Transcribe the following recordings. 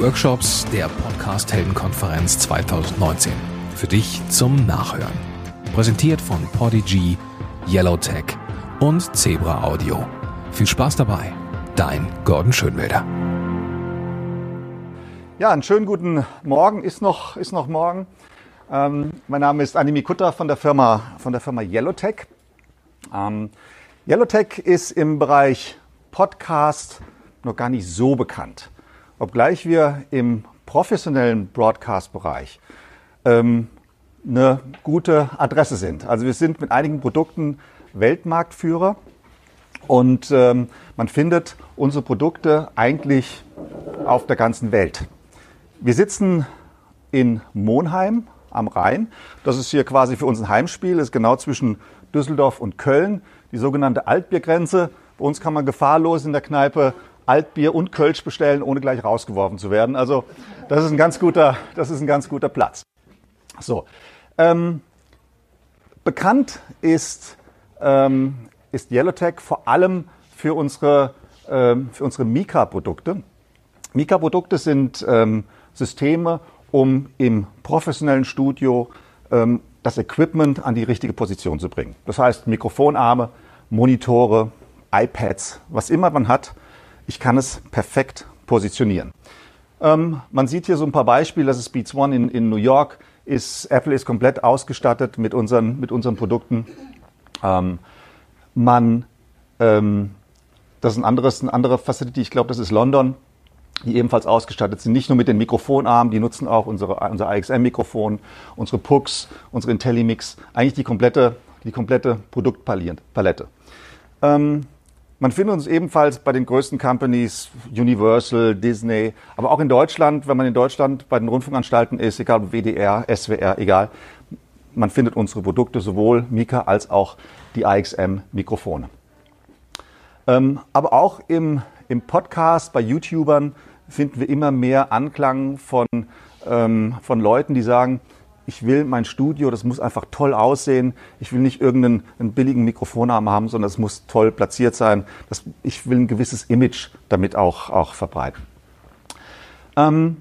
Workshops der Podcast Heldenkonferenz 2019. Für dich zum Nachhören. Präsentiert von Podigy, Yellowtech und Zebra Audio. Viel Spaß dabei. Dein Gordon Schönwälder. Ja, einen schönen guten Morgen. Ist noch, ist noch morgen. Ähm, mein Name ist Animi Kutter von der Firma, von der Firma Yellowtech. Ähm, Yellowtech ist im Bereich Podcast noch gar nicht so bekannt. Obgleich wir im professionellen Broadcast-Bereich ähm, eine gute Adresse sind. Also wir sind mit einigen Produkten Weltmarktführer und ähm, man findet unsere Produkte eigentlich auf der ganzen Welt. Wir sitzen in Monheim am Rhein. Das ist hier quasi für uns ein Heimspiel, das ist genau zwischen Düsseldorf und Köln, die sogenannte Altbiergrenze. Bei uns kann man gefahrlos in der Kneipe Altbier und Kölsch bestellen, ohne gleich rausgeworfen zu werden. Also das ist ein ganz guter, das ist ein ganz guter Platz. So, ähm, bekannt ist, ähm, ist Yellowtech vor allem für unsere, ähm, unsere Mika-Produkte. Mika-Produkte sind ähm, Systeme, um im professionellen Studio ähm, das Equipment an die richtige Position zu bringen. Das heißt Mikrofonarme, Monitore, iPads, was immer man hat, ich kann es perfekt positionieren. Ähm, man sieht hier so ein paar Beispiele. Das ist Beats One in, in New York. Ist, Apple ist komplett ausgestattet mit unseren, mit unseren Produkten. Ähm, man, ähm, das ist ein anderes, eine andere Facility. Ich glaube, das ist London, die ebenfalls ausgestattet sind. Nicht nur mit den Mikrofonarmen, die nutzen auch unsere, unser AXM-Mikrofon, unsere Pucks, unsere IntelliMix, eigentlich die komplette, die komplette Produktpalette. Ähm, man findet uns ebenfalls bei den größten Companies, Universal, Disney, aber auch in Deutschland, wenn man in Deutschland bei den Rundfunkanstalten ist, egal ob WDR, SWR, egal, man findet unsere Produkte sowohl Mika als auch die AXM-Mikrofone. Ähm, aber auch im, im Podcast bei YouTubern finden wir immer mehr Anklang von, ähm, von Leuten, die sagen, ich will mein Studio, das muss einfach toll aussehen. Ich will nicht irgendeinen einen billigen Mikrofonarm haben, sondern es muss toll platziert sein. Das, ich will ein gewisses Image damit auch, auch verbreiten. Ähm,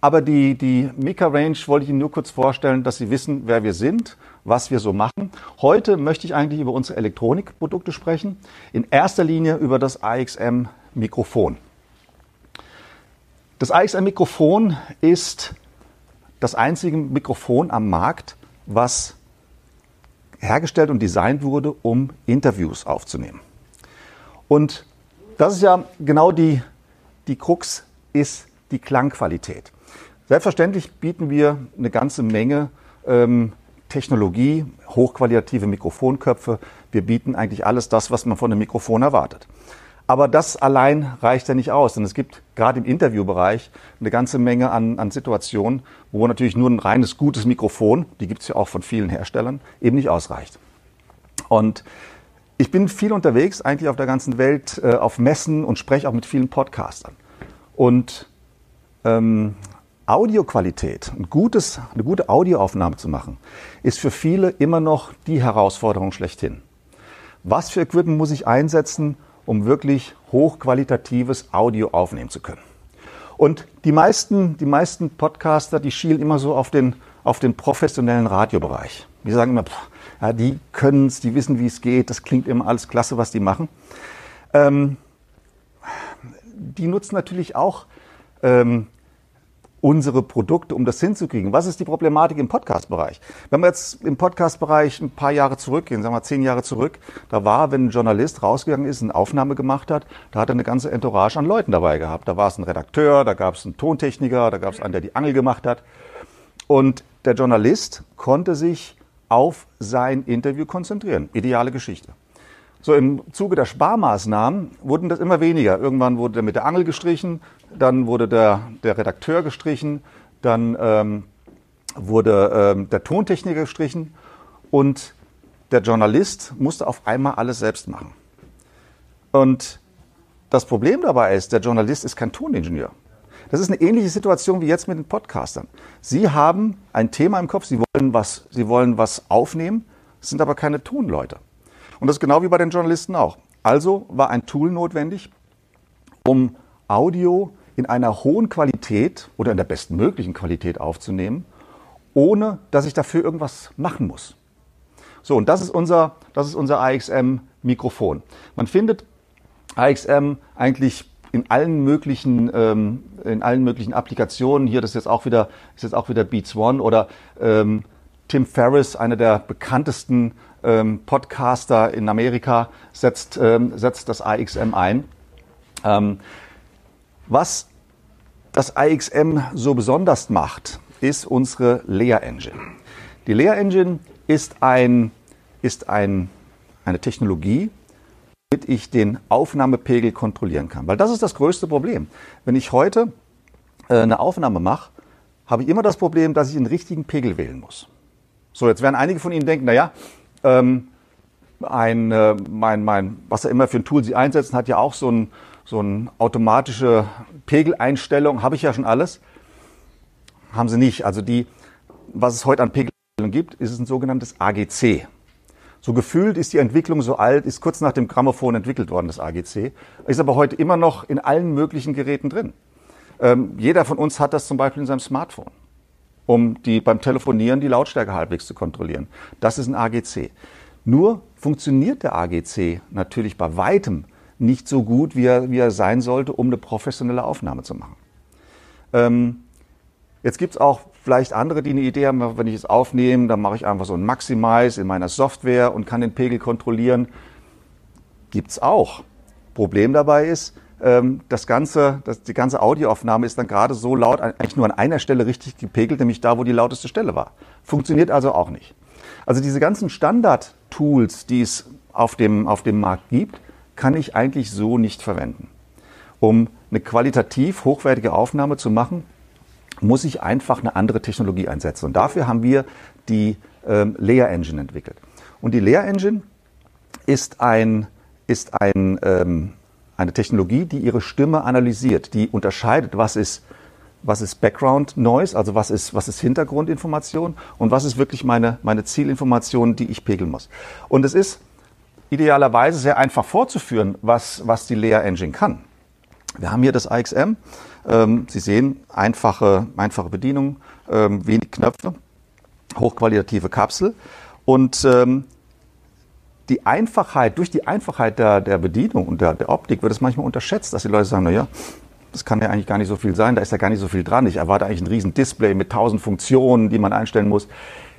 aber die, die Mika Range wollte ich Ihnen nur kurz vorstellen, dass Sie wissen, wer wir sind, was wir so machen. Heute möchte ich eigentlich über unsere Elektronikprodukte sprechen. In erster Linie über das AXM Mikrofon. Das AXM Mikrofon ist das einzige Mikrofon am Markt, was hergestellt und designt wurde, um Interviews aufzunehmen. Und das ist ja genau die, die Krux, ist die Klangqualität. Selbstverständlich bieten wir eine ganze Menge ähm, Technologie, hochqualitative Mikrofonköpfe. Wir bieten eigentlich alles das, was man von einem Mikrofon erwartet. Aber das allein reicht ja nicht aus, denn es gibt gerade im Interviewbereich eine ganze Menge an, an Situationen, wo natürlich nur ein reines gutes Mikrofon, die gibt es ja auch von vielen Herstellern, eben nicht ausreicht. Und ich bin viel unterwegs, eigentlich auf der ganzen Welt, äh, auf Messen und spreche auch mit vielen Podcastern. Und ähm, Audioqualität, ein gutes, eine gute Audioaufnahme zu machen, ist für viele immer noch die Herausforderung schlechthin. Was für Equipment muss ich einsetzen, um wirklich hochqualitatives Audio aufnehmen zu können. Und die meisten, die meisten Podcaster, die schielen immer so auf den, auf den professionellen Radiobereich. Die sagen immer, pff, ja, die können es, die wissen, wie es geht, das klingt immer alles klasse, was die machen. Ähm, die nutzen natürlich auch ähm, unsere Produkte, um das hinzukriegen. Was ist die Problematik im Podcast-Bereich? Wenn wir jetzt im Podcast-Bereich ein paar Jahre zurückgehen, sagen wir zehn Jahre zurück, da war, wenn ein Journalist rausgegangen ist, eine Aufnahme gemacht hat, da hat er eine ganze Entourage an Leuten dabei gehabt. Da war es ein Redakteur, da gab es einen Tontechniker, da gab es einen, der die Angel gemacht hat. Und der Journalist konnte sich auf sein Interview konzentrieren. Ideale Geschichte. So im Zuge der Sparmaßnahmen wurden das immer weniger. Irgendwann wurde der mit der Angel gestrichen, dann wurde der, der Redakteur gestrichen, dann ähm, wurde ähm, der Tontechniker gestrichen und der Journalist musste auf einmal alles selbst machen. Und das Problem dabei ist, der Journalist ist kein Toningenieur. Das ist eine ähnliche Situation wie jetzt mit den Podcastern. Sie haben ein Thema im Kopf, Sie wollen was, Sie wollen was aufnehmen, sind aber keine Tonleute. Und das ist genau wie bei den Journalisten auch. Also war ein Tool notwendig, um Audio in einer hohen Qualität oder in der bestmöglichen Qualität aufzunehmen, ohne dass ich dafür irgendwas machen muss. So, und das ist unser, das ist unser AXM-Mikrofon. Man findet AXM eigentlich in allen möglichen, ähm, in allen möglichen Applikationen. Hier, das ist jetzt auch wieder, ist jetzt auch wieder Beats One oder ähm, Tim Ferriss, einer der bekanntesten ähm, Podcaster in Amerika, setzt, ähm, setzt das AXM ein. Was das AXM so besonders macht, ist unsere Lea Engine. Die Lea Engine ist, ein, ist ein, eine Technologie, damit ich den Aufnahmepegel kontrollieren kann. Weil das ist das größte Problem. Wenn ich heute äh, eine Aufnahme mache, habe ich immer das Problem, dass ich den richtigen Pegel wählen muss. So, jetzt werden einige von Ihnen denken, naja, ähm, ein, äh, mein, mein, was er immer für ein Tool Sie einsetzen, hat ja auch so ein, so eine automatische Pegeleinstellung, habe ich ja schon alles. Haben sie nicht. Also die, was es heute an Pegeleinstellungen gibt, ist ein sogenanntes AGC. So gefühlt ist die Entwicklung so alt, ist kurz nach dem Grammophon entwickelt worden, das AGC, ist aber heute immer noch in allen möglichen Geräten drin. Ähm, jeder von uns hat das zum Beispiel in seinem Smartphone, um die, beim Telefonieren die Lautstärke halbwegs zu kontrollieren. Das ist ein AGC. Nur funktioniert der AGC natürlich bei weitem nicht so gut, wie er, wie er sein sollte, um eine professionelle Aufnahme zu machen. Ähm, jetzt gibt es auch vielleicht andere, die eine Idee haben, wenn ich es aufnehme, dann mache ich einfach so ein Maximize in meiner Software und kann den Pegel kontrollieren. Gibt es auch. Problem dabei ist, ähm, das ganze, das, die ganze Audioaufnahme ist dann gerade so laut, eigentlich nur an einer Stelle richtig gepegelt, nämlich da, wo die lauteste Stelle war. Funktioniert also auch nicht. Also diese ganzen Standard-Tools, die es auf dem, auf dem Markt gibt, kann ich eigentlich so nicht verwenden. Um eine qualitativ hochwertige Aufnahme zu machen, muss ich einfach eine andere Technologie einsetzen. Und dafür haben wir die ähm, Layer Engine entwickelt. Und die Layer Engine ist, ein, ist ein, ähm, eine Technologie, die ihre Stimme analysiert, die unterscheidet, was ist, was ist Background Noise, also was ist, was ist Hintergrundinformation und was ist wirklich meine, meine Zielinformation, die ich pegeln muss. Und es ist idealerweise sehr einfach vorzuführen, was, was die Layer Engine kann. Wir haben hier das AXM. Ähm, Sie sehen einfache, einfache Bedienung, ähm, wenig Knöpfe, hochqualitative Kapsel und ähm, die Einfachheit, durch die Einfachheit der, der Bedienung und der, der Optik wird es manchmal unterschätzt, dass die Leute sagen, na ja, das kann ja eigentlich gar nicht so viel sein, da ist ja gar nicht so viel dran. Ich erwarte eigentlich ein riesen Display mit tausend Funktionen, die man einstellen muss.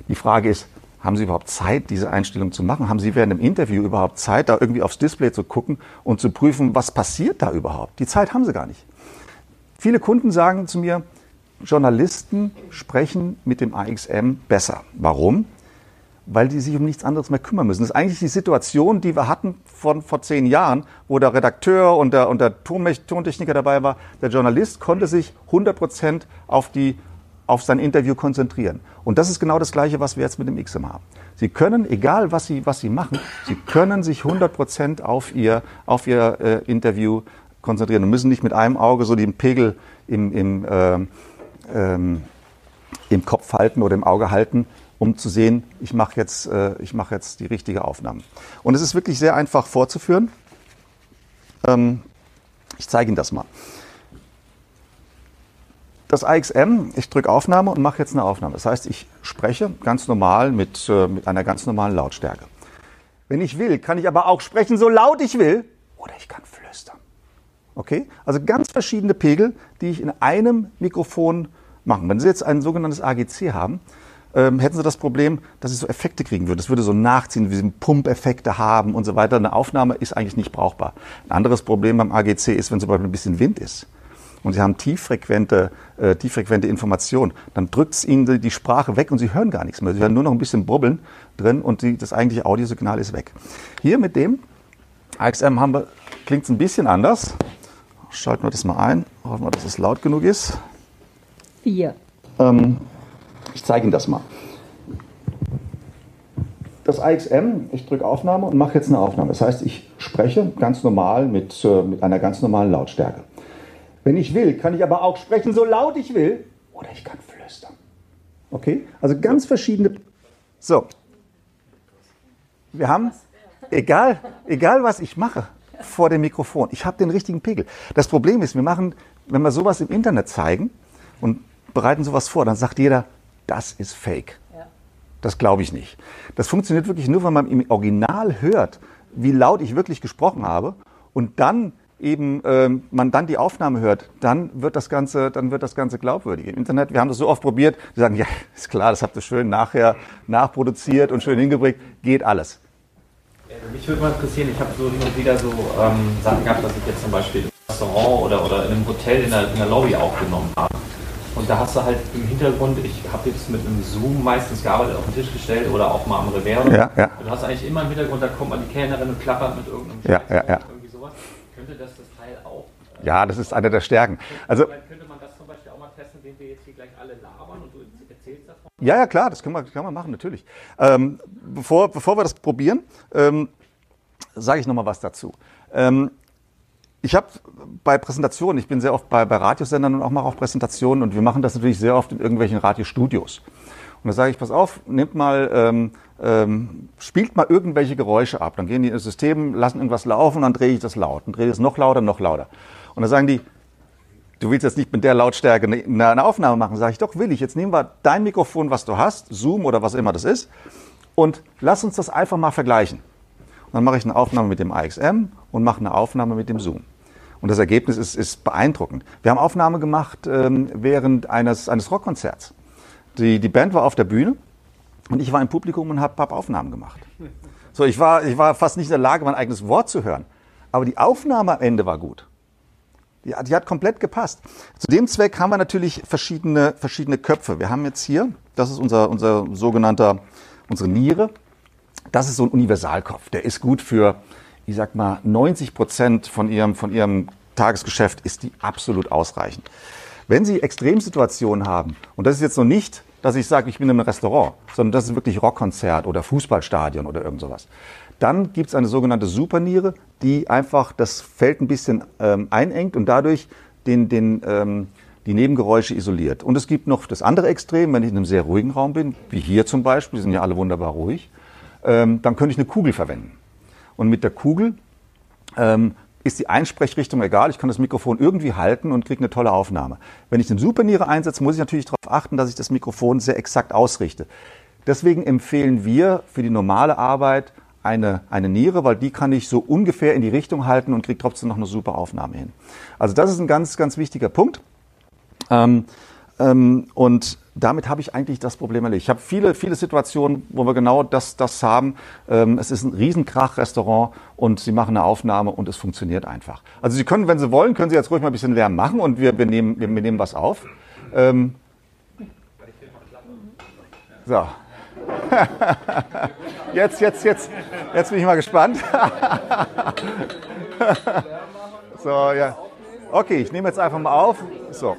Die Frage ist, haben Sie überhaupt Zeit, diese Einstellung zu machen? Haben Sie während dem Interview überhaupt Zeit, da irgendwie aufs Display zu gucken und zu prüfen, was passiert da überhaupt? Die Zeit haben Sie gar nicht. Viele Kunden sagen zu mir, Journalisten sprechen mit dem AXM besser. Warum? Weil die sich um nichts anderes mehr kümmern müssen. Das ist eigentlich die Situation, die wir hatten von vor zehn Jahren, wo der Redakteur und der, und der Tontechniker dabei war. Der Journalist konnte sich 100 Prozent auf die auf sein Interview konzentrieren. Und das ist genau das Gleiche, was wir jetzt mit dem XM haben. Sie können, egal was Sie, was Sie machen, Sie können sich 100 Prozent auf Ihr, auf Ihr äh, Interview konzentrieren und müssen nicht mit einem Auge so den Pegel im, im, äh, ähm, im Kopf halten oder im Auge halten, um zu sehen, ich mache jetzt, äh, ich mache jetzt die richtige Aufnahme. Und es ist wirklich sehr einfach vorzuführen. Ähm, ich zeige Ihnen das mal das AXM, ich drücke Aufnahme und mache jetzt eine Aufnahme. Das heißt, ich spreche ganz normal mit, äh, mit einer ganz normalen Lautstärke. Wenn ich will, kann ich aber auch sprechen, so laut ich will, oder ich kann flüstern. Okay? Also ganz verschiedene Pegel, die ich in einem Mikrofon machen. Wenn Sie jetzt ein sogenanntes AGC haben, ähm, hätten Sie das Problem, dass Sie so Effekte kriegen würden. Das würde so nachziehen, wie Sie Pumpeffekte haben und so weiter. Eine Aufnahme ist eigentlich nicht brauchbar. Ein anderes Problem beim AGC ist, wenn zum Beispiel ein bisschen Wind ist und Sie haben tieffrequente, äh, tieffrequente Informationen, dann drückt es Ihnen die Sprache weg und Sie hören gar nichts mehr. Sie hören nur noch ein bisschen Brubbeln drin und die, das eigentliche Audiosignal ist weg. Hier mit dem AXM klingt es ein bisschen anders. Schalten wir das mal ein. Hoffen wir, dass es laut genug ist. Vier. Ähm, ich zeige Ihnen das mal. Das AXM, ich drücke Aufnahme und mache jetzt eine Aufnahme. Das heißt, ich spreche ganz normal mit, äh, mit einer ganz normalen Lautstärke. Wenn ich will, kann ich aber auch sprechen, so laut ich will. Oder ich kann flüstern. Okay? Also ganz verschiedene. So. Wir haben, egal, egal was ich mache vor dem Mikrofon, ich habe den richtigen Pegel. Das Problem ist, wir machen wenn wir sowas im Internet zeigen und bereiten sowas vor, dann sagt jeder, das ist Fake. Das glaube ich nicht. Das funktioniert wirklich nur, wenn man im Original hört, wie laut ich wirklich gesprochen habe und dann eben ähm, man dann die Aufnahme hört, dann wird das Ganze, dann wird das Ganze glaubwürdig. Im Internet, wir haben das so oft probiert, die sagen, ja, ist klar, das habt ihr schön nachher nachproduziert und schön hingebracht, geht alles. Mich würde mal interessieren, ich habe so immer wieder so ähm, Sachen gehabt, dass ich jetzt zum Beispiel im Restaurant oder, oder in einem Hotel in der, in der Lobby aufgenommen habe. Und da hast du halt im Hintergrund, ich habe jetzt mit einem Zoom meistens gearbeitet, auf den Tisch gestellt oder auch mal am Revers. Ja, ja. Du hast eigentlich immer im Hintergrund, da kommt mal die Kellnerin und klappert mit irgendeinem ja, ja, ja. Könnte das das Teil auch? Äh, ja, das ist eine der Stärken. Also, könnte man das zum Beispiel auch mal testen, indem wir jetzt hier gleich alle labern und du erzählst davon? Ja, ja, klar, das können wir, kann man machen, natürlich. Ähm, bevor, bevor wir das probieren, ähm, sage ich nochmal was dazu. Ähm, ich habe bei Präsentationen, ich bin sehr oft bei, bei Radiosendern und auch mache auch Präsentationen und wir machen das natürlich sehr oft in irgendwelchen Radiostudios. Und da sage ich, pass auf, nehmt mal, ähm, ähm, spielt mal irgendwelche Geräusche ab. Dann gehen die ins System, lassen irgendwas laufen, dann drehe ich das laut. Dann drehe ich es noch lauter, noch lauter. Und dann sagen die, du willst jetzt nicht mit der Lautstärke eine, eine Aufnahme machen. Sage ich, doch will ich. Jetzt nehmen wir dein Mikrofon, was du hast, Zoom oder was immer das ist, und lass uns das einfach mal vergleichen. Und dann mache ich eine Aufnahme mit dem AXM und mache eine Aufnahme mit dem Zoom. Und das Ergebnis ist, ist beeindruckend. Wir haben Aufnahme gemacht ähm, während eines, eines Rockkonzerts. Die, die Band war auf der Bühne und ich war im Publikum und habe hab Aufnahmen gemacht. So, ich war, ich war fast nicht in der Lage, mein eigenes Wort zu hören. Aber die Aufnahme am Ende war gut. Die, die hat komplett gepasst. Zu dem Zweck haben wir natürlich verschiedene, verschiedene Köpfe. Wir haben jetzt hier, das ist unser, unser sogenannter, unsere Niere. Das ist so ein Universalkopf. Der ist gut für, ich sag mal, 90 Prozent von ihrem, von ihrem Tagesgeschäft ist die absolut ausreichend. Wenn Sie Extremsituationen haben, und das ist jetzt noch nicht, dass ich sage, ich bin in einem Restaurant, sondern das ist wirklich Rockkonzert oder Fußballstadion oder irgend sowas, dann gibt es eine sogenannte Superniere, die einfach das Feld ein bisschen ähm, einengt und dadurch den, den, ähm, die Nebengeräusche isoliert. Und es gibt noch das andere Extrem, wenn ich in einem sehr ruhigen Raum bin, wie hier zum Beispiel, die sind ja alle wunderbar ruhig, ähm, dann könnte ich eine Kugel verwenden. Und mit der Kugel ähm, ist die Einsprechrichtung egal. Ich kann das Mikrofon irgendwie halten und kriege eine tolle Aufnahme. Wenn ich eine Superniere einsetze, muss ich natürlich darauf achten, dass ich das Mikrofon sehr exakt ausrichte. Deswegen empfehlen wir für die normale Arbeit eine, eine Niere, weil die kann ich so ungefähr in die Richtung halten und kriege trotzdem noch eine super Aufnahme hin. Also das ist ein ganz, ganz wichtiger Punkt. Ähm, ähm, und damit habe ich eigentlich das Problem erledigt. Ich habe viele, viele Situationen, wo wir genau das, das haben. Ähm, es ist ein Riesenkrach-Restaurant und Sie machen eine Aufnahme und es funktioniert einfach. Also Sie können, wenn Sie wollen, können Sie jetzt ruhig mal ein bisschen Lärm machen und wir, wir, nehmen, wir, wir nehmen was auf. Ähm, so. jetzt, jetzt, jetzt, jetzt bin ich mal gespannt. so, ja. Okay, ich nehme jetzt einfach mal auf. So.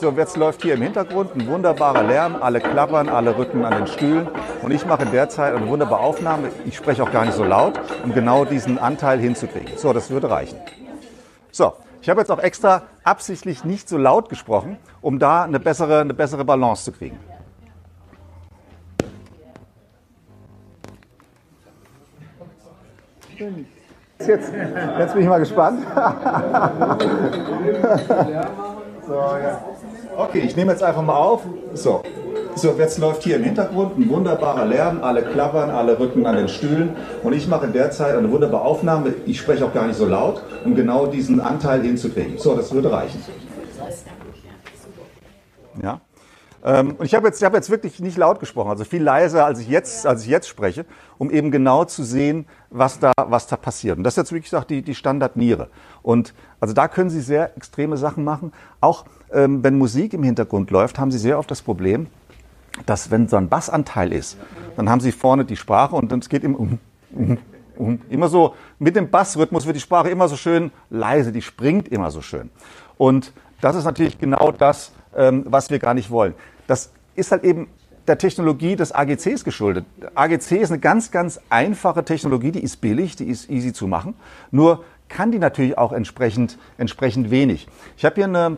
So, jetzt läuft hier im Hintergrund ein wunderbarer Lärm. Alle klappern, alle rücken an den Stühlen. Und ich mache in der Zeit eine wunderbare Aufnahme. Ich spreche auch gar nicht so laut, um genau diesen Anteil hinzukriegen. So, das würde reichen. So, ich habe jetzt auch extra absichtlich nicht so laut gesprochen, um da eine bessere, eine bessere Balance zu kriegen. Jetzt, jetzt bin ich mal gespannt. so, ja. Okay, ich nehme jetzt einfach mal auf. So. So, jetzt läuft hier im Hintergrund ein wunderbarer Lärm. Alle klappern, alle rücken an den Stühlen. Und ich mache in der Zeit eine wunderbare Aufnahme. Ich spreche auch gar nicht so laut, um genau diesen Anteil hinzukriegen. So, das würde reichen. Ja. Ähm, und ich habe jetzt, hab jetzt wirklich nicht laut gesprochen, also viel leiser, als ich jetzt, als ich jetzt spreche, um eben genau zu sehen, was da, was da passiert. Und das ist jetzt wirklich gesagt, die, die Standardniere. Und also da können Sie sehr extreme Sachen machen. Auch ähm, wenn Musik im Hintergrund läuft, haben Sie sehr oft das Problem, dass wenn so ein Bassanteil ist, dann haben Sie vorne die Sprache und dann es geht im, immer so mit dem Bassrhythmus wird die Sprache immer so schön leise, die springt immer so schön. Und das ist natürlich genau das, ähm, was wir gar nicht wollen. Das ist halt eben der Technologie des AGCs geschuldet. AGC ist eine ganz, ganz einfache Technologie, die ist billig, die ist easy zu machen. Nur kann die natürlich auch entsprechend, entsprechend wenig. Ich habe hier eine,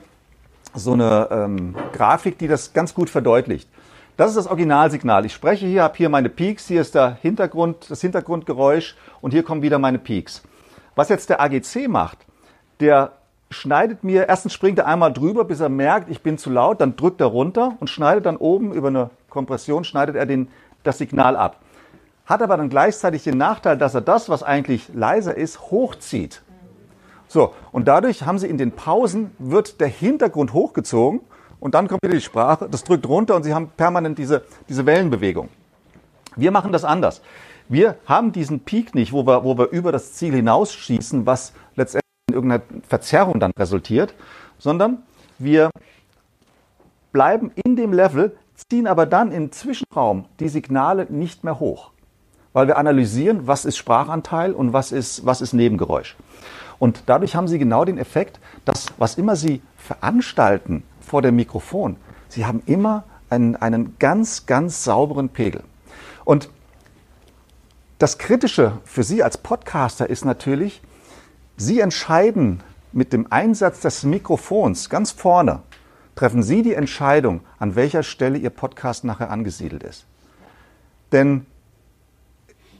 so eine ähm, Grafik, die das ganz gut verdeutlicht. Das ist das Originalsignal. Ich spreche hier, habe hier meine Peaks, hier ist der Hintergrund, das Hintergrundgeräusch und hier kommen wieder meine Peaks. Was jetzt der AGC macht, der schneidet mir, erstens springt er einmal drüber, bis er merkt, ich bin zu laut, dann drückt er runter und schneidet dann oben über eine Kompression, schneidet er den, das Signal ab. Hat aber dann gleichzeitig den Nachteil, dass er das, was eigentlich leiser ist, hochzieht. So, und dadurch haben Sie in den Pausen, wird der Hintergrund hochgezogen und dann kommt wieder die Sprache, das drückt runter und Sie haben permanent diese, diese Wellenbewegung. Wir machen das anders. Wir haben diesen Peak nicht, wo wir, wo wir über das Ziel hinausschießen, was letztendlich in irgendeiner Verzerrung dann resultiert, sondern wir bleiben in dem Level, ziehen aber dann im Zwischenraum die Signale nicht mehr hoch, weil wir analysieren, was ist Sprachanteil und was ist, was ist Nebengeräusch. Und dadurch haben Sie genau den Effekt, dass was immer Sie veranstalten vor dem Mikrofon, Sie haben immer einen, einen ganz, ganz sauberen Pegel. Und das Kritische für Sie als Podcaster ist natürlich, Sie entscheiden mit dem Einsatz des Mikrofons ganz vorne, treffen Sie die Entscheidung, an welcher Stelle Ihr Podcast nachher angesiedelt ist. Denn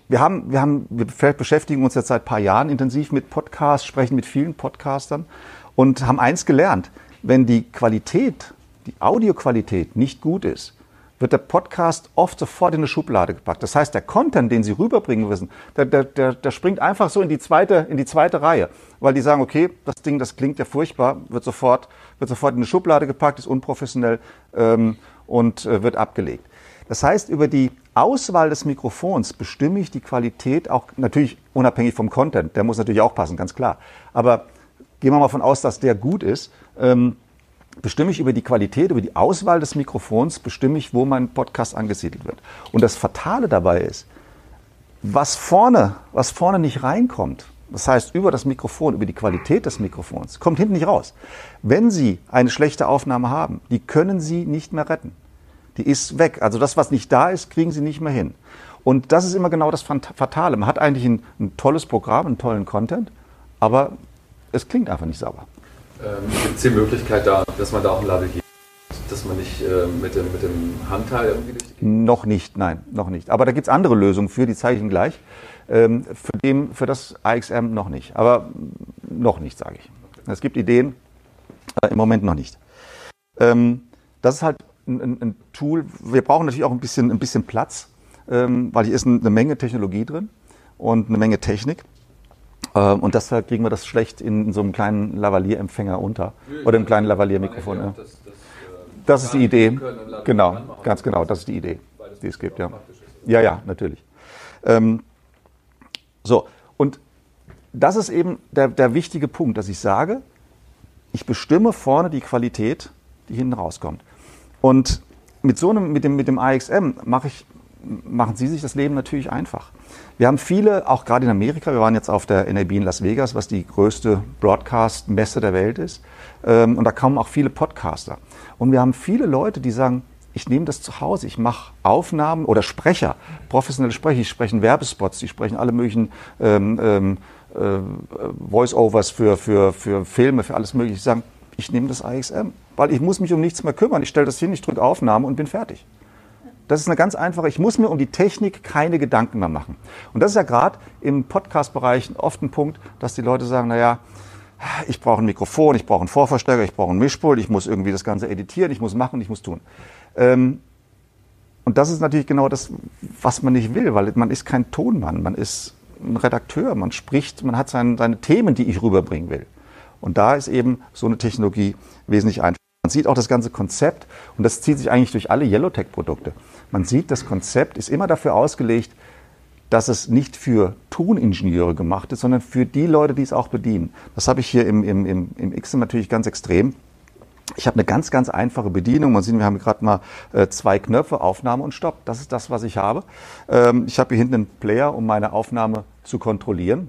wir, haben, wir, haben, wir beschäftigen uns jetzt seit ein paar Jahren intensiv mit Podcasts, sprechen mit vielen Podcastern und haben eins gelernt. Wenn die Qualität, die Audioqualität nicht gut ist, wird der Podcast oft sofort in eine Schublade gepackt. Das heißt, der Content, den Sie rüberbringen müssen, der, der, der, der springt einfach so in die, zweite, in die zweite Reihe, weil die sagen, okay, das Ding, das klingt ja furchtbar, wird sofort, wird sofort in eine Schublade gepackt, ist unprofessionell ähm, und äh, wird abgelegt. Das heißt, über die Auswahl des Mikrofons bestimme ich die Qualität auch natürlich unabhängig vom Content. Der muss natürlich auch passen, ganz klar. Aber gehen wir mal davon aus, dass der gut ist. Ähm, bestimme ich über die Qualität, über die Auswahl des Mikrofons, bestimme ich, wo mein Podcast angesiedelt wird. Und das Fatale dabei ist, was vorne, was vorne nicht reinkommt, das heißt über das Mikrofon, über die Qualität des Mikrofons, kommt hinten nicht raus. Wenn Sie eine schlechte Aufnahme haben, die können Sie nicht mehr retten. Die ist weg. Also das, was nicht da ist, kriegen Sie nicht mehr hin. Und das ist immer genau das Fatale. Man hat eigentlich ein, ein tolles Programm, einen tollen Content, aber es klingt einfach nicht sauber. Ähm, Gibt es die Möglichkeit, da, dass man da auch ein Lavalier, dass man nicht äh, mit, dem, mit dem Handteil irgendwie durch die Noch nicht, nein, noch nicht. Aber da gibt es andere Lösungen für, die zeige ich Ihnen gleich. Ähm, für, dem, für das AXM noch nicht. Aber noch nicht, sage ich. Es gibt Ideen, äh, im Moment noch nicht. Ähm, das ist halt ein, ein, ein, Tool. Wir brauchen natürlich auch ein bisschen, ein bisschen Platz, ähm, weil hier ist eine Menge Technologie drin und eine Menge Technik. Ähm, und deshalb kriegen wir das schlecht in so einem kleinen Lavalier-Empfänger unter. Oder im kleinen Lavalier-Mikrofon. Ja. Das, das, das ist die Idee. Genau, ganz genau, das ist die Idee, die es gibt, ja. Ja, ja, natürlich. Ähm, so, und das ist eben der, der wichtige Punkt, dass ich sage, ich bestimme vorne die Qualität, die hinten rauskommt. Und mit so einem, mit dem, mit dem AXM mache ich, machen Sie sich das Leben natürlich einfach. Wir haben viele, auch gerade in Amerika, wir waren jetzt auf der NAB in Las Vegas, was die größte Broadcast-Messe der Welt ist. Ähm, und da kommen auch viele Podcaster. Und wir haben viele Leute, die sagen, ich nehme das zu Hause, ich mache Aufnahmen oder Sprecher, professionelle Sprecher, die sprechen Werbespots, die sprechen alle möglichen ähm, ähm, äh, Voice-Overs für, für, für Filme, für alles mögliche. Die sagen, ich nehme das AXM, weil ich muss mich um nichts mehr kümmern. Ich stelle das hin, ich drücke Aufnahme und bin fertig. Das ist eine ganz einfache, ich muss mir um die Technik keine Gedanken mehr machen. Und das ist ja gerade im Podcast-Bereich oft ein Punkt, dass die Leute sagen, naja, ich brauche ein Mikrofon, ich brauche einen Vorverstärker, ich brauche einen Mischpult, ich muss irgendwie das Ganze editieren, ich muss machen, ich muss tun. Ähm, und das ist natürlich genau das, was man nicht will, weil man ist kein Tonmann, man ist ein Redakteur, man spricht, man hat seine, seine Themen, die ich rüberbringen will. Und da ist eben so eine Technologie wesentlich einfacher. Man sieht auch das ganze Konzept und das zieht sich eigentlich durch alle Yellowtech-Produkte. Man sieht, das Konzept ist immer dafür ausgelegt, dass es nicht für Toningenieure gemacht ist, sondern für die Leute, die es auch bedienen. Das habe ich hier im, im, im, im XM natürlich ganz extrem. Ich habe eine ganz, ganz einfache Bedienung. Man sieht, wir haben gerade mal äh, zwei Knöpfe, Aufnahme und Stopp. Das ist das, was ich habe. Ähm, ich habe hier hinten einen Player, um meine Aufnahme zu kontrollieren.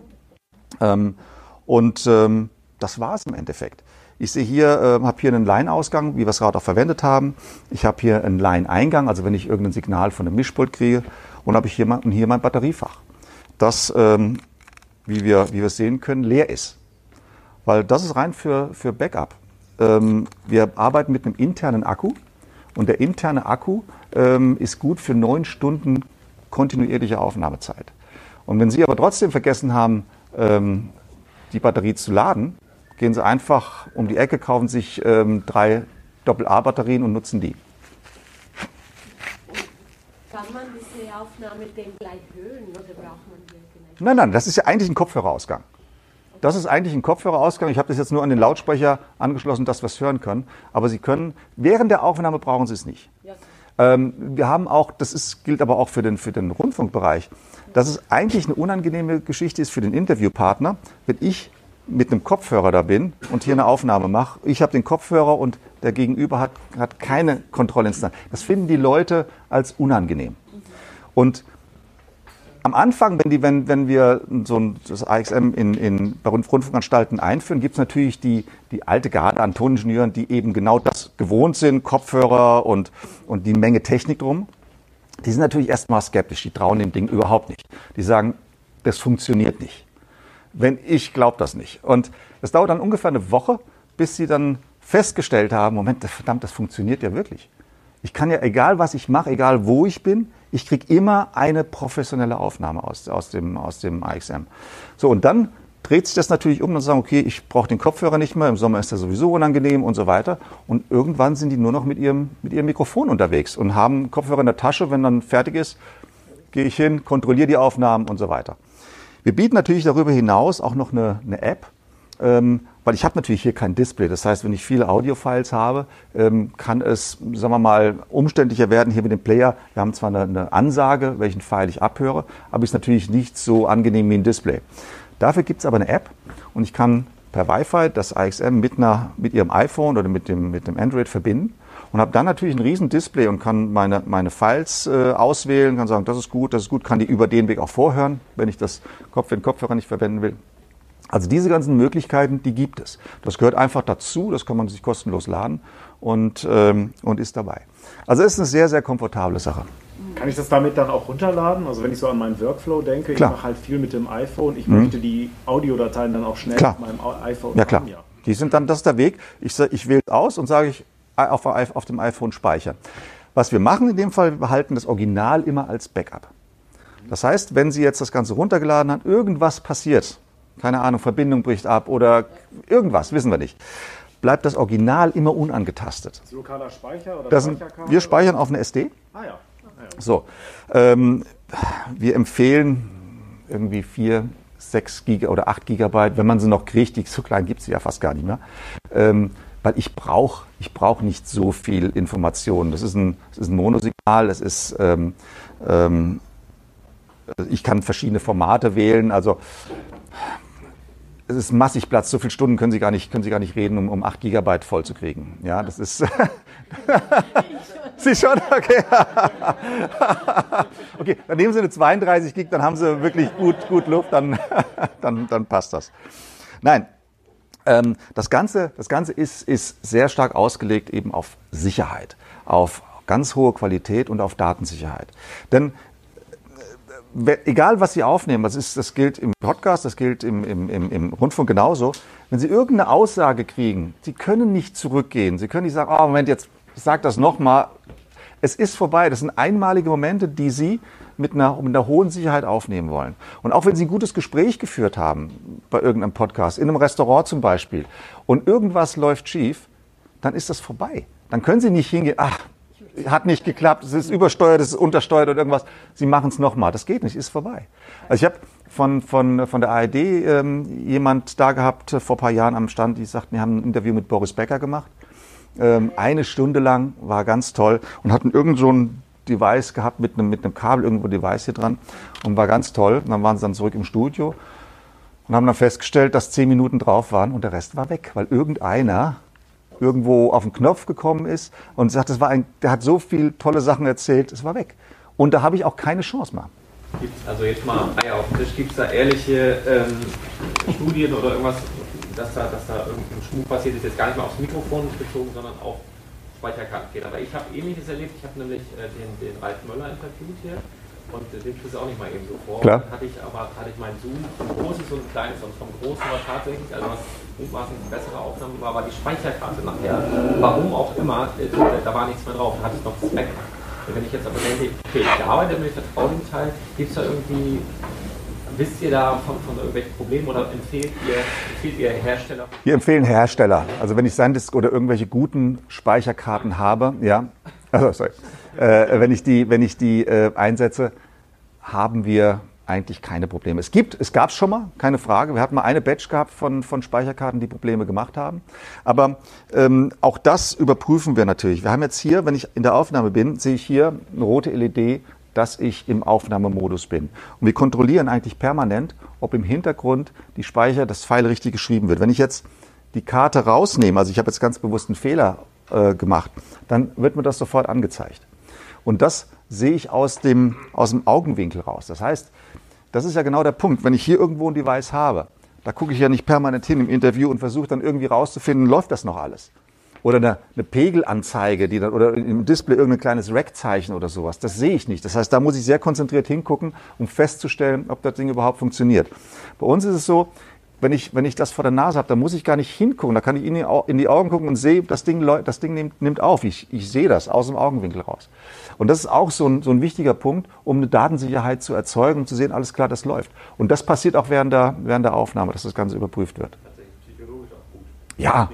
Ähm, und ähm, das war es im Endeffekt. Ich sehe hier, äh, habe hier einen Line-Ausgang, wie wir es gerade auch verwendet haben. Ich habe hier einen Line-Eingang, also wenn ich irgendein Signal von einem Mischpult kriege. Und habe ich hier, und hier mein Batteriefach, das, ähm, wie, wir, wie wir sehen können, leer ist. Weil das ist rein für, für Backup. Ähm, wir arbeiten mit einem internen Akku. Und der interne Akku ähm, ist gut für neun Stunden kontinuierliche Aufnahmezeit. Und wenn Sie aber trotzdem vergessen haben, ähm, die Batterie zu laden, gehen Sie einfach um die Ecke, kaufen sich ähm, drei Doppel-A-Batterien und nutzen die. Kann man diese Aufnahme denn gleich hören oder braucht man die vielleicht? Nein, nein, das ist ja eigentlich ein Kopfhörerausgang. Das ist eigentlich ein Kopfhörerausgang. Ich habe das jetzt nur an den Lautsprecher angeschlossen, dass wir es hören können. Aber Sie können, während der Aufnahme brauchen Sie es nicht. Ja. Ähm, wir haben auch, das ist, gilt aber auch für den, für den Rundfunkbereich, dass es eigentlich eine unangenehme Geschichte ist für den Interviewpartner, wenn ich mit einem Kopfhörer da bin und hier eine Aufnahme mache. Ich habe den Kopfhörer und der Gegenüber hat, hat keine Kontrollinstanz. Das finden die Leute als unangenehm. Und am Anfang, wenn, die, wenn, wenn wir so ein, das AXM in, in, bei Rundfunkanstalten einführen, gibt es natürlich die, die alte Garde an Toningenieuren, die eben genau das gewohnt sind, Kopfhörer und, und die Menge Technik drum. Die sind natürlich erstmal skeptisch, die trauen dem Ding überhaupt nicht. Die sagen, das funktioniert nicht. Wenn ich glaube das nicht. Und das dauert dann ungefähr eine Woche, bis sie dann festgestellt haben, Moment, verdammt, das funktioniert ja wirklich. Ich kann ja, egal was ich mache, egal wo ich bin, ich kriege immer eine professionelle Aufnahme aus, aus, dem, aus dem AXM. So, und dann dreht sich das natürlich um und sagen, okay, ich brauche den Kopfhörer nicht mehr, im Sommer ist der sowieso unangenehm und so weiter. Und irgendwann sind die nur noch mit ihrem, mit ihrem Mikrofon unterwegs und haben Kopfhörer in der Tasche, wenn dann fertig ist, gehe ich hin, kontrolliere die Aufnahmen und so weiter. Wir bieten natürlich darüber hinaus auch noch eine, eine App, ähm, weil ich habe natürlich hier kein Display. Das heißt, wenn ich viele Audiofiles habe, ähm, kann es, sagen wir mal, umständlicher werden hier mit dem Player. Wir haben zwar eine, eine Ansage, welchen File ich abhöre, aber ist natürlich nicht so angenehm wie ein Display. Dafür gibt es aber eine App und ich kann per Wi-Fi das AXM mit, einer, mit Ihrem iPhone oder mit dem, mit dem Android verbinden und habe dann natürlich ein riesen Display und kann meine, meine Files äh, auswählen, kann sagen, das ist gut, das ist gut, kann die über den Weg auch vorhören, wenn ich das Kopf, den Kopfhörer nicht verwenden will. Also diese ganzen Möglichkeiten, die gibt es. Das gehört einfach dazu, das kann man sich kostenlos laden und, ähm, und ist dabei. Also es ist eine sehr, sehr komfortable Sache. Kann ich das damit dann auch runterladen? Also wenn ich so an meinen Workflow denke, Klar. ich mache halt viel mit dem iPhone, ich Mhm. möchte die Audiodateien dann auch schnell Klar. auf meinem iPhone Ja klar. haben, ja. Die sind dann, das ist der Weg. Ich, ich wähle es aus und sage ich auf, auf dem iPhone speichern. Was wir machen in dem Fall, wir behalten das Original immer als Backup. Das heißt, wenn Sie jetzt das Ganze runtergeladen haben, irgendwas passiert, keine Ahnung, Verbindung bricht ab oder irgendwas, wissen wir nicht, bleibt das Original immer unangetastet. Ist lokaler Speicher oder Das sind, wir speichern auf eine SD. Ah ja. Ah, ja. So, ähm, wir empfehlen irgendwie 4, 6 Giga oder 8 Gigabyte, wenn man sie noch kriegt, die, so klein gibt es ja fast gar nicht mehr, ähm, weil ich brauche ich brauch nicht so viel Information. Das ist ein, das ist ein Monosignal, das ist, ähm, ähm, ich kann verschiedene Formate wählen, also es ist massig Platz, so viele Stunden können Sie gar nicht, können Sie gar nicht reden, um, um 8 Gigabyte voll zu kriegen. Ja, das ist. Sie schon? Okay. okay, dann nehmen Sie eine 32 Gig, dann haben Sie wirklich gut, gut Luft, dann, dann, dann passt das. Nein, ähm, das Ganze, das Ganze ist, ist sehr stark ausgelegt eben auf Sicherheit, auf ganz hohe Qualität und auf Datensicherheit. Denn we- egal was Sie aufnehmen, das, ist, das gilt im Podcast, das gilt im, im, im, im Rundfunk genauso, wenn Sie irgendeine Aussage kriegen, Sie können nicht zurückgehen. Sie können nicht sagen, oh Moment, jetzt sag das nochmal. Es ist vorbei. Das sind einmalige Momente, die Sie mit einer, mit einer hohen Sicherheit aufnehmen wollen. Und auch wenn Sie ein gutes Gespräch geführt haben, bei irgendeinem Podcast, in einem Restaurant zum Beispiel, und irgendwas läuft schief, dann ist das vorbei. Dann können Sie nicht hingehen, ach, hat nicht geklappt, es ist übersteuert, es ist untersteuert oder irgendwas. Sie machen es nochmal. Das geht nicht, ist vorbei. Also ich habe von, von, von der ARD ähm, jemand da gehabt, äh, vor ein paar Jahren am Stand, die sagt, wir haben ein Interview mit Boris Becker gemacht. Ähm, eine Stunde lang, war ganz toll und hatten irgend so ein Device gehabt mit einem, mit einem Kabel, irgendwo Device hier dran und war ganz toll. Und dann waren sie dann zurück im Studio und haben dann festgestellt, dass zehn Minuten drauf waren und der Rest war weg, weil irgendeiner irgendwo auf den Knopf gekommen ist und sagt, das war ein, der hat so viele tolle Sachen erzählt, es war weg. Und da habe ich auch keine Chance mehr. Gibt's, also jetzt mal Eier auf den Tisch, gibt es da ehrliche ähm, Studien oder irgendwas, dass da, dass da irgendein Schmuck passiert ist, jetzt gar nicht mal aufs Mikrofon bezogen, sondern auf Speicherkartenfehler. Aber ich habe ähnliches erlebt, ich habe nämlich äh, den, den Ralf Möller interviewt hier und äh, den kriegst du auch nicht mal eben so vor. Klar. Hatte ich aber hatte ich meinen Zoom, ein großes und ein kleines und vom großen war tatsächlich, also was mutmaßlich eine bessere Aufnahme war, war die Speicherkarte nachher. Warum auch immer, äh, da war nichts mehr drauf, da hatte ich noch das Backup. Wenn ich jetzt aber denke, okay, ich arbeite mit vertraulichen Teil, gibt es da irgendwie wisst ihr da von, von irgendwelchen Problemen oder empfehlt ihr, empfehlt ihr Hersteller? Wir empfehlen Hersteller. Also wenn ich SanDisk oder irgendwelche guten Speicherkarten habe, ja, also sorry, äh, wenn ich die, wenn ich die äh, einsetze, haben wir eigentlich keine Probleme. Es gibt, es gab schon mal, keine Frage. Wir hatten mal eine Batch gehabt von, von Speicherkarten, die Probleme gemacht haben. Aber ähm, auch das überprüfen wir natürlich. Wir haben jetzt hier, wenn ich in der Aufnahme bin, sehe ich hier eine rote LED, dass ich im Aufnahmemodus bin. Und wir kontrollieren eigentlich permanent, ob im Hintergrund die Speicher, das Pfeil richtig geschrieben wird. Wenn ich jetzt die Karte rausnehme, also ich habe jetzt ganz bewusst einen Fehler äh, gemacht, dann wird mir das sofort angezeigt. Und das sehe ich aus dem, aus dem Augenwinkel raus. Das heißt, das ist ja genau der Punkt. Wenn ich hier irgendwo ein Device habe, da gucke ich ja nicht permanent hin im Interview und versuche dann irgendwie rauszufinden, läuft das noch alles. Oder eine, eine Pegelanzeige, die dann, oder im Display irgendein kleines Rack-Zeichen oder sowas. Das sehe ich nicht. Das heißt, da muss ich sehr konzentriert hingucken, um festzustellen, ob das Ding überhaupt funktioniert. Bei uns ist es so, wenn ich, wenn ich das vor der Nase habe, dann muss ich gar nicht hingucken. Da kann ich in die, in die Augen gucken und sehe, das Ding, das Ding nimmt, nimmt auf. Ich, ich sehe das aus dem Augenwinkel raus. Und das ist auch so ein, so ein wichtiger Punkt, um eine Datensicherheit zu erzeugen und zu sehen, alles klar, das läuft. Und das passiert auch während der, während der Aufnahme, dass das Ganze überprüft wird. Ja.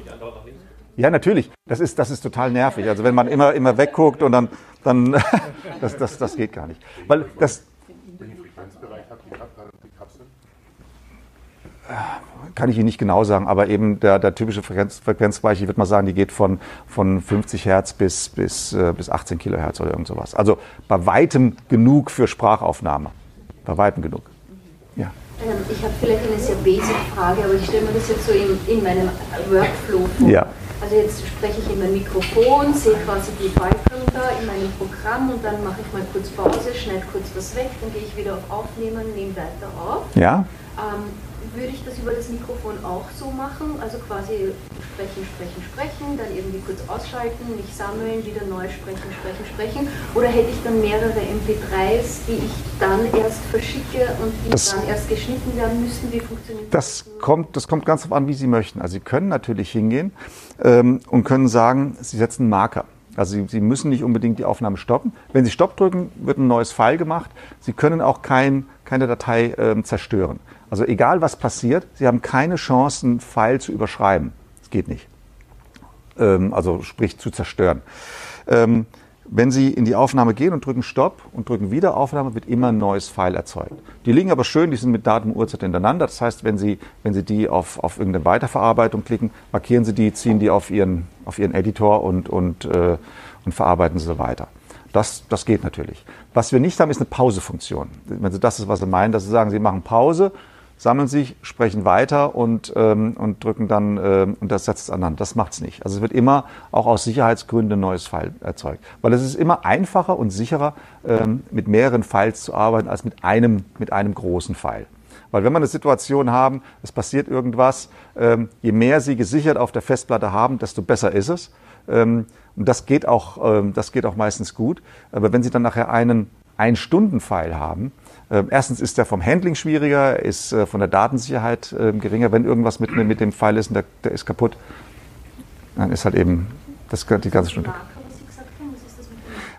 Ja, natürlich. Das ist, das ist total nervig. Also wenn man immer, immer wegguckt und dann, dann das, das, das geht gar nicht. Weil das, kann ich Ihnen nicht genau sagen, aber eben der, der typische Frequenz, Frequenzbereich, ich würde mal sagen, die geht von, von 50 Hertz bis, bis, äh, bis 18 Kilohertz oder irgend sowas. Also bei weitem genug für Sprachaufnahme. Bei weitem genug. Ja. Ähm, Ich habe vielleicht eine sehr basic Frage, aber ich stelle mir das jetzt so in, in meinem Workflow vor. Ja. Also jetzt spreche ich in mein Mikrofon, sehe quasi die Balken da in meinem Programm und dann mache ich mal kurz Pause, schneide kurz was weg, dann gehe ich wieder auf Aufnehmen, nehme weiter auf. Ja? Ähm, würde ich das über das Mikrofon auch so machen? Also quasi sprechen, sprechen, sprechen, dann irgendwie kurz ausschalten, mich sammeln, wieder neu sprechen, sprechen, sprechen? Oder hätte ich dann mehrere MP3s, die ich dann erst verschicke und die Das- dann erst geschnitten werden müssten? Wie funktioniert Das kommt, das kommt ganz darauf an, wie Sie möchten. Also Sie können natürlich hingehen ähm, und können sagen, Sie setzen einen Marker. Also Sie, Sie müssen nicht unbedingt die Aufnahme stoppen. Wenn Sie Stopp drücken, wird ein neues File gemacht. Sie können auch kein, keine Datei ähm, zerstören. Also egal was passiert, Sie haben keine Chance, einen File zu überschreiben. Das geht nicht. Ähm, also sprich zu zerstören. Ähm, wenn Sie in die Aufnahme gehen und drücken Stopp und drücken wieder Aufnahme, wird immer ein neues File erzeugt. Die liegen aber schön, die sind mit Datum und Uhrzeit hintereinander. Das heißt, wenn Sie, wenn Sie die auf, auf irgendeine Weiterverarbeitung klicken, markieren Sie die, ziehen die auf Ihren, auf Ihren Editor und, und, äh, und verarbeiten sie weiter. Das, das geht natürlich. Was wir nicht haben, ist eine Pausefunktion. Wenn Sie das ist, was Sie meinen, dass Sie sagen, Sie machen Pause, sammeln sich, sprechen weiter und, ähm, und drücken dann, ähm, und das setzt es aneinander. Das macht's nicht. Also es wird immer auch aus Sicherheitsgründen ein neues File erzeugt. Weil es ist immer einfacher und sicherer, ähm, mit mehreren Files zu arbeiten, als mit einem, mit einem großen File. Weil wenn wir eine Situation haben, es passiert irgendwas, ähm, je mehr Sie gesichert auf der Festplatte haben, desto besser ist es. Ähm, und das geht auch, ähm, das geht auch meistens gut. Aber wenn Sie dann nachher einen Ein-Stunden-File haben, ähm, erstens ist der vom Handling schwieriger, ist äh, von der Datensicherheit ähm, geringer. Wenn irgendwas mit, mit dem File ist und der, der ist kaputt, dann ist halt eben das, die ganze Stunde.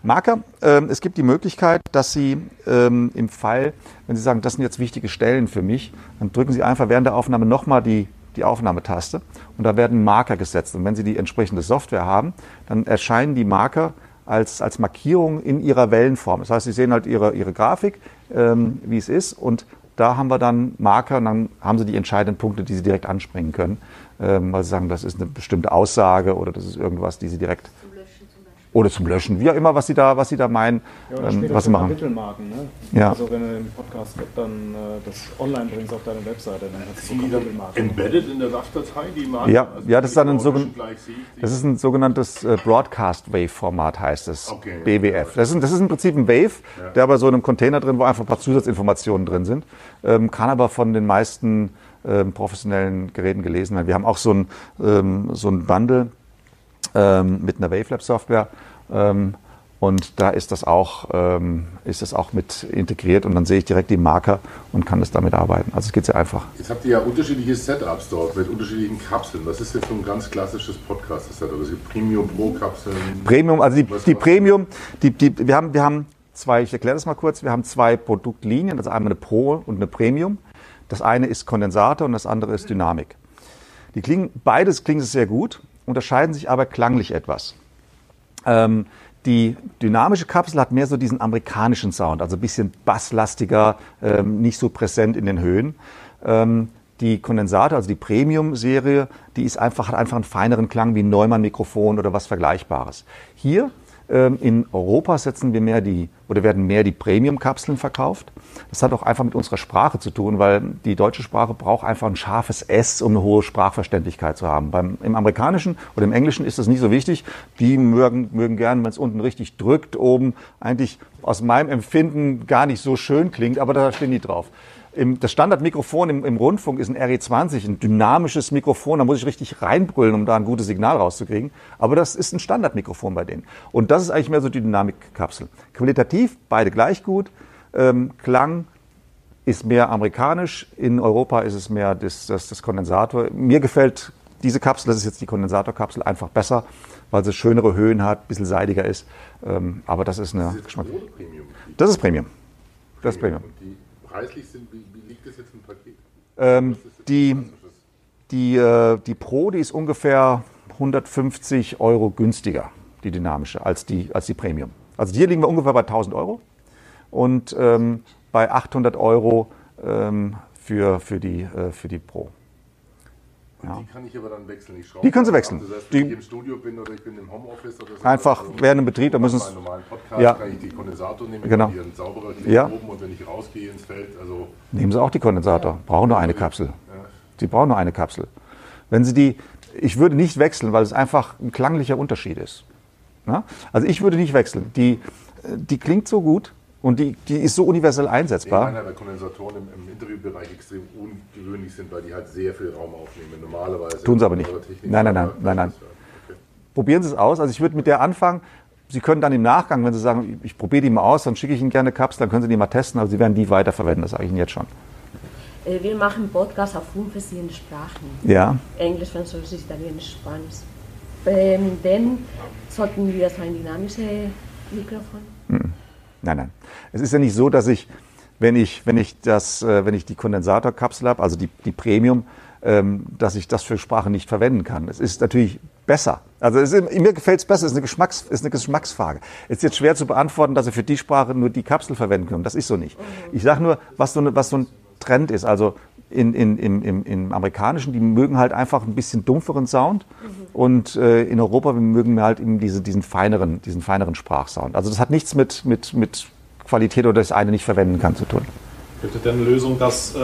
Marker. Ähm, es gibt die Möglichkeit, dass Sie ähm, im Fall, wenn Sie sagen, das sind jetzt wichtige Stellen für mich, dann drücken Sie einfach während der Aufnahme nochmal die, die Aufnahmetaste und da werden Marker gesetzt. Und wenn Sie die entsprechende Software haben, dann erscheinen die Marker als, als Markierung in ihrer Wellenform. Das heißt, Sie sehen halt Ihre, ihre Grafik, ähm, wie es ist und da haben wir dann Marker und dann haben Sie die entscheidenden Punkte, die Sie direkt anspringen können, ähm, weil Sie sagen, das ist eine bestimmte Aussage oder das ist irgendwas, die Sie direkt zum Löschen zum Beispiel? Oder zum Löschen, wie auch immer, was Sie da, was Sie da meinen, Ja, oder ähm, was Sie machen. Kapitelmarken, ne? Ja. Also wenn du den Podcast dann äh, das online bringst auf deine Webseite, dann hast du so Kapitelmarken. embedded in der SAF-Datei, die Marke? Ja, Also ja, das ist dann ein sogen-. Das ist ein sogenanntes äh, Broadcast Wave Format, heißt es. Okay. BWF. Das ist, das ist im Prinzip ein Wave, der aber so in einem Container drin, wo einfach ein paar Zusatzinformationen drin sind. Ähm, kann aber von den meisten ähm, professionellen Geräten gelesen werden. Wir haben auch so ein, ähm, so ein Bundle ähm, mit einer Wavelab Software. Ähm, und da ist das auch, ähm, ist das auch mit integriert und dann sehe ich direkt die Marker und kann das damit arbeiten. Also es geht sehr einfach. Jetzt habt ihr ja unterschiedliche Setups dort mit unterschiedlichen Kapseln. Was ist jetzt so ein ganz klassisches Podcast-Setup? Also Premium Pro Kapseln. Premium, also die, die Premium, die, die, wir, haben, wir haben zwei, ich erkläre das mal kurz, wir haben zwei Produktlinien, also einmal eine Pro und eine Premium. Das eine ist Kondensator und das andere ist Dynamik. Die klingen, beides klingt sehr gut, unterscheiden sich aber klanglich etwas. Ähm, die dynamische Kapsel hat mehr so diesen amerikanischen Sound, also ein bisschen basslastiger, ähm, nicht so präsent in den Höhen. Ähm, die Kondensator, also die Premium-Serie, die ist einfach, hat einfach einen feineren Klang wie ein Neumann-Mikrofon oder was Vergleichbares. Hier in Europa setzen wir mehr die oder werden mehr die Premium-Kapseln verkauft. Das hat auch einfach mit unserer Sprache zu tun, weil die deutsche Sprache braucht einfach ein scharfes S, um eine hohe Sprachverständlichkeit zu haben. Beim, Im Amerikanischen oder im Englischen ist das nicht so wichtig. Die mögen, mögen gern, wenn es unten richtig drückt, oben eigentlich aus meinem Empfinden gar nicht so schön klingt, aber da stehen die drauf. Im, das Standardmikrofon im, im Rundfunk ist ein RE20, ein dynamisches Mikrofon. Da muss ich richtig reinbrüllen, um da ein gutes Signal rauszukriegen. Aber das ist ein Standardmikrofon bei denen. Und das ist eigentlich mehr so die Dynamikkapsel. Qualitativ beide gleich gut. Ähm, Klang ist mehr amerikanisch. In Europa ist es mehr das, das, das Kondensator. Mir gefällt diese Kapsel, das ist jetzt die Kondensatorkapsel, einfach besser, weil sie schönere Höhen hat, ein bisschen seidiger ist. Ähm, aber das ist eine Das ist Geschmack. Pro oder Premium. Das ist Premium. Das ist Premium. Preislich sind, wie, wie liegt das jetzt im Paket? Ähm, die, die, äh, die Pro, die ist ungefähr 150 Euro günstiger, die dynamische, als die, als die Premium. Also hier liegen wir ungefähr bei 1000 Euro und ähm, bei 800 Euro ähm, für, für, die, äh, für die Pro. Ja. die kann ich aber dann wechseln. Ich Die können Sie wechseln. ab. Das heißt, Die- wenn ich im Studio bin oder ich bin im Homeoffice oder so. Einfach also während dem Betrieb, da müssen einem normalen Podcast Ja. kann ich die Kondensator nehmen, Genau. die einen sauberer Ja. oben und wenn ich rausgehe ins Feld, also Nehmen Sie auch die Kondensator. Brauchen nur eine Kapsel. ja, Sie brauchen nur eine Kapsel. Wenn Sie die, ich würde nicht wechseln, weil es einfach ein klanglicher Unterschied ist. Ja? Also ich würde nicht wechseln. Die, äh, die klingt so gut und die, die ist so universell ich einsetzbar. meine, weil Kondensatoren im, im Interviewbereich extrem ungewöhnlich sind, weil die halt sehr viel Raum aufnehmen. Normalerweise. Tun sie aber nicht. Nein, nein, nein, nein, nein. Okay. Probieren Sie es aus. Also ich würde mit der anfangen. Sie können dann im Nachgang, wenn Sie sagen, ich probiere die mal aus, dann schicke ich Ihnen gerne eine Kapsel, dann können Sie die mal testen, aber Sie werden die weiterverwenden, das sage ich Ihnen jetzt schon. Äh, Wir machen Podcasts auf fünf verschiedene Sprachen. Ja, Englisch, Französisch, Italienisch, Spanisch. Ähm, dann sollten wir so ein dynamisches Mikrofon. Nein, nein. Es ist ja nicht so, dass ich, wenn ich, wenn ich das, äh, wenn ich die Kondensatorkapsel habe, also die, die Premium, ähm, dass ich das für Sprache nicht verwenden kann. Es ist natürlich besser. Also ist, mir gefällt es besser. Es ist eine, Geschmacks, ist eine Geschmacksfrage. Es ist jetzt schwer zu beantworten, dass Sie für die Sprache nur die Kapsel verwenden können. Das ist so nicht. Ich sage nur, was so, eine, was so ein Trend ist. Also in, in, im, im, im Amerikanischen, die mögen halt einfach ein bisschen dumpferen Sound. Und äh, in Europa wir mögen halt eben diese, diesen, feineren, diesen feineren Sprachsound. Also das hat nichts mit, mit, mit Qualität oder das eine nicht verwenden kann zu tun. Gibt es denn eine Lösung, dass äh,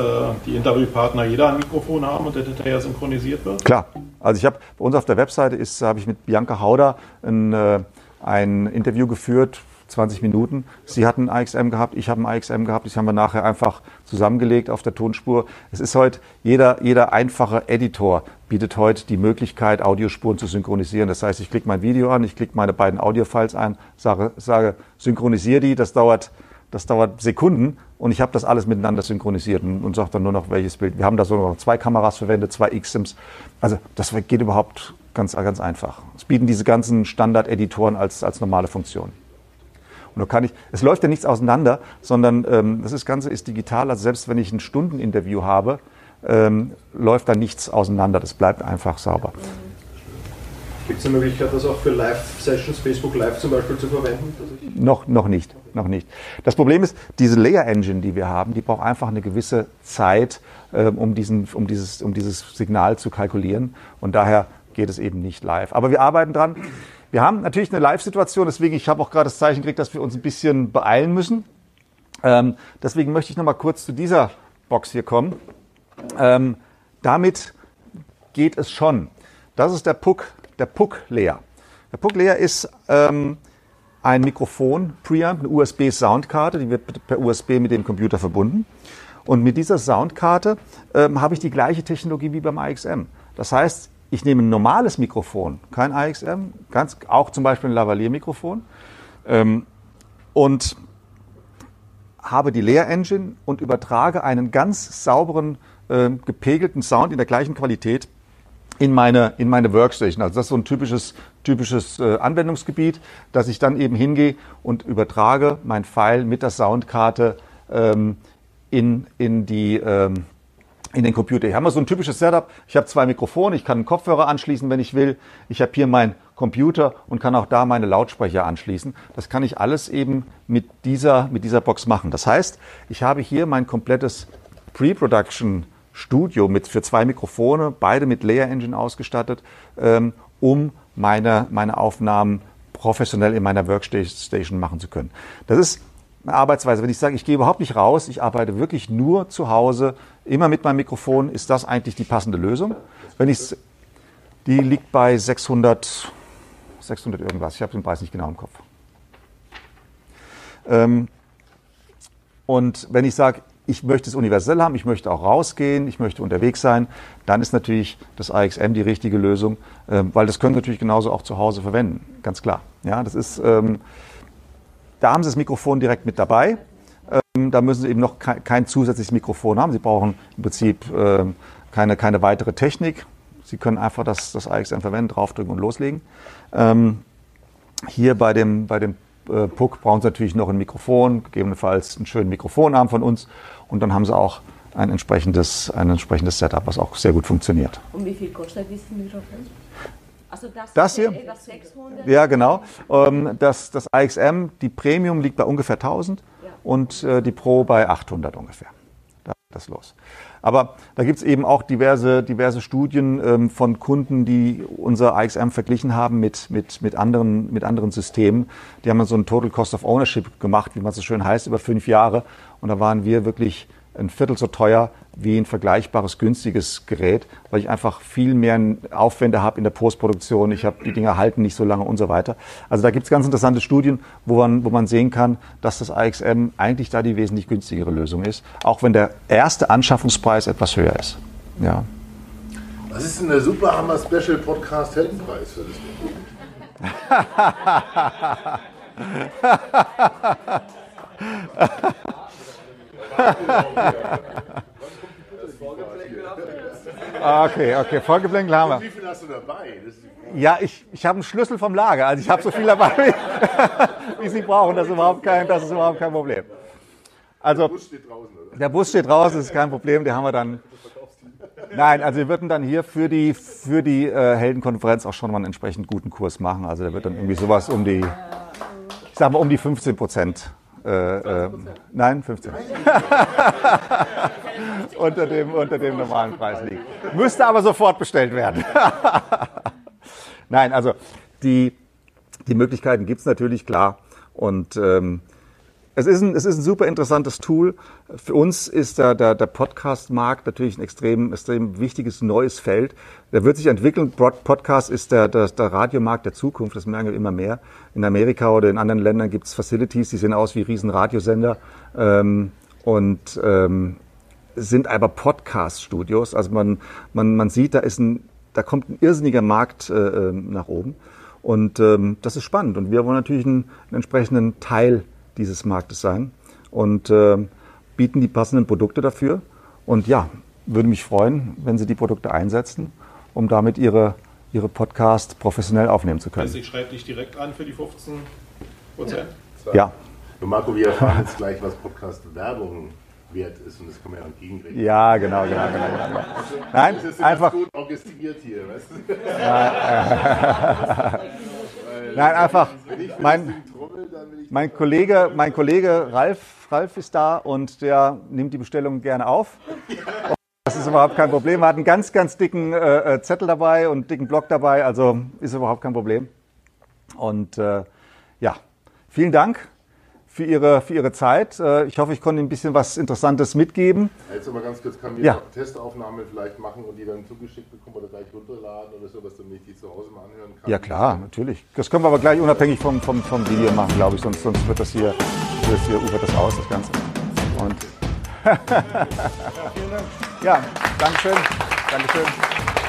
die Interviewpartner jeder ein Mikrofon haben und der hinterher synchronisiert wird? Klar. Also ich habe bei uns auf der Webseite ist, habe ich mit Bianca Hauder ein, äh, ein Interview geführt, 20 Minuten. Sie hat ein AXM gehabt, ich habe ein AXM gehabt. Das haben wir nachher einfach zusammengelegt auf der Tonspur. Es ist heute jeder, jeder einfache Editor bietet heute die Möglichkeit, Audiospuren zu synchronisieren. Das heißt, ich klicke mein Video an, ich klicke meine beiden Audiofiles ein, sage, sage synchronisiere die. Das dauert das dauert Sekunden und ich habe das alles miteinander synchronisiert und, und sage dann nur noch, welches Bild. Wir haben da so noch zwei Kameras verwendet, zwei X-Sims. Also das geht überhaupt ganz, ganz einfach. Es bieten diese ganzen Standard-Editoren als, als normale Funktion. Und da kann ich, es läuft ja nichts auseinander, sondern ähm, das ist, Ganze ist digital. Also selbst wenn ich ein Stundeninterview habe, ähm, läuft da nichts auseinander. Das bleibt einfach sauber. Gibt es eine Möglichkeit, das auch für Live-Sessions, Facebook Live zum Beispiel zu verwenden? Noch, noch nicht, noch nicht. Das Problem ist, diese Layer Engine, die wir haben, die braucht einfach eine gewisse Zeit, ähm, um, diesen, um, dieses, um dieses Signal zu kalkulieren. Und daher geht es eben nicht live. Aber wir arbeiten dran. Wir haben natürlich eine Live-Situation, deswegen, ich habe auch gerade das Zeichen gekriegt, dass wir uns ein bisschen beeilen müssen. Ähm, deswegen möchte ich noch mal kurz zu dieser Box hier kommen. Ähm, damit geht es schon. Das ist der Puck, der Puck Layer. Der Puck Layer ist ähm, ein Mikrofon, Preamp, eine USB-Soundkarte, die wird per USB mit dem Computer verbunden. Und mit dieser Soundkarte ähm, habe ich die gleiche Technologie wie beim AXM. Das heißt, ich nehme ein normales Mikrofon, kein AXM, ganz, auch zum Beispiel ein Lavalier-Mikrofon, ähm, und habe die Layer Engine und übertrage einen ganz sauberen, ähm, gepegelten Sound in der gleichen Qualität in meine, in meine Workstation. Also das ist so ein typisches, typisches äh, Anwendungsgebiet, dass ich dann eben hingehe und übertrage mein File mit der Soundkarte ähm, in, in, die, ähm, in den Computer. Hier haben wir so ein typisches Setup. Ich habe zwei Mikrofone, ich kann einen Kopfhörer anschließen, wenn ich will. Ich habe hier meinen Computer und kann auch da meine Lautsprecher anschließen. Das kann ich alles eben mit dieser, mit dieser Box machen. Das heißt, ich habe hier mein komplettes Pre-Production Studio mit für zwei Mikrofone, beide mit Layer Engine ausgestattet, ähm, um meine, meine Aufnahmen professionell in meiner Workstation machen zu können. Das ist Arbeitsweise. Wenn ich sage, ich gehe überhaupt nicht raus, ich arbeite wirklich nur zu Hause, immer mit meinem Mikrofon, ist das eigentlich die passende Lösung. Wenn ich die liegt bei 600, 600 irgendwas. Ich habe den Preis nicht genau im Kopf. Ähm, und wenn ich sage, ich möchte es universell haben, ich möchte auch rausgehen, ich möchte unterwegs sein, dann ist natürlich das AXM die richtige Lösung, ähm, weil das können Sie natürlich genauso auch zu Hause verwenden, ganz klar. Ja, das ist, ähm, da haben Sie das Mikrofon direkt mit dabei. Ähm, da müssen Sie eben noch kein, kein, zusätzliches Mikrofon haben. Sie brauchen im Prinzip ähm, keine, keine weitere Technik. Sie können einfach das, das AXM verwenden, draufdrücken und loslegen. Ähm, hier bei dem, bei dem äh, Puck brauchen Sie natürlich noch ein Mikrofon, gegebenenfalls einen schönen Mikrofonarm von uns und dann haben Sie auch ein entsprechendes, ein entsprechendes Setup, was auch sehr gut funktioniert. Und wie viel kostet dieses Mikrofon? Also das, das hier? Ja, genau. Ähm, das, das AXM, die Premium liegt bei ungefähr 1000 ja. und äh, die Pro bei 800 ungefähr. Da geht das los. Aber da gibt es eben auch diverse, diverse Studien ähm, von Kunden, die unser AXM verglichen haben mit, mit, mit, anderen, mit anderen Systemen. Die haben so einen Total Cost of Ownership gemacht, wie man so schön heißt, über fünf Jahre. Und da waren wir wirklich ein Viertel so teuer wie ein vergleichbares günstiges Gerät, weil ich einfach viel mehr Aufwände habe in der Postproduktion. Ich habe die Dinger halten nicht so lange und so weiter. Also da gibt es ganz interessante Studien, wo man, wo man sehen kann, dass das AXM eigentlich da die wesentlich günstigere Lösung ist, auch wenn der erste Anschaffungspreis etwas höher ist. Ja. Was ist denn der Superhammer Special Podcast Heldenpreis für das Ah, okay, okay, Vorgeplänkel haben wir. Wie viel hast du dabei? Ja, ich, ich habe einen Schlüssel vom Lager. Also ich habe so viel dabei, wie, wie Sie brauchen. Das ist, überhaupt kein, das ist überhaupt kein Problem. Also, der Bus steht draußen, oder? Der Bus steht draußen, das ist kein Problem. Den haben wir dann. Nein, also wir würden dann hier für die, für die äh, Heldenkonferenz auch schon mal einen entsprechend guten Kurs machen. Also der wird dann irgendwie sowas um die, ich sag mal um die 15 Prozent äh, äh, nein, 15. unter, dem, unter dem normalen Preis liegt. Müsste aber sofort bestellt werden. nein, also die, die Möglichkeiten gibt es natürlich, klar. Und ähm, es ist, ein, es ist ein super interessantes Tool. Für uns ist der, der, der Podcast-Markt natürlich ein extrem, extrem wichtiges neues Feld. Der wird sich entwickeln. Podcast ist der, der, der Radiomarkt der Zukunft. Das merken wir immer mehr. In Amerika oder in anderen Ländern gibt es Facilities, die sehen aus wie riesen Radiosender ähm, und ähm, sind aber Podcast-Studios. Also man, man, man sieht, da, ist ein, da kommt ein irrsinniger Markt äh, ähm, nach oben. Und ähm, das ist spannend. Und wir wollen natürlich einen, einen entsprechenden Teil dieses Marktes sein und äh, bieten die passenden Produkte dafür. Und ja, würde mich freuen, wenn Sie die Produkte einsetzen, um damit Ihre, Ihre Podcast professionell aufnehmen zu können. Also ich schreibe dich direkt an für die 15 Prozent? Ja. ja. Und Marco, wir erfahren jetzt gleich, was Podcast-Werbung wert ist und das kann man ja entgegenrechnen. Ja, genau, genau, genau. genau. Nein, das ist einfach. gut orchestriert hier, weißt du? Nein, einfach. Mein, mein Kollege, mein Kollege Ralf, Ralf ist da und der nimmt die Bestellung gerne auf. Das ist überhaupt kein Problem. Er hat einen ganz, ganz dicken äh, äh, Zettel dabei und dicken Block dabei, also ist überhaupt kein Problem. Und äh, ja, vielen Dank für Ihre, für Ihre Zeit. Äh, ich hoffe, ich konnte Ihnen ein bisschen was Interessantes mitgeben. Jetzt mal ganz kurz, kann wir ja. Testaufnahme vielleicht machen und die dann zugeschickt bekommen oder gleich runterladen oder so, dass damit ich die zu Hause mal anhören kann? Ja klar, natürlich. Das können wir aber gleich unabhängig vom, vom, vom Video machen, glaube ich, sonst, sonst wird das hier, wird das hier ufert das aus, das Ganze. Und ja, vielen Dank. Ja, Dankeschön. Dankeschön.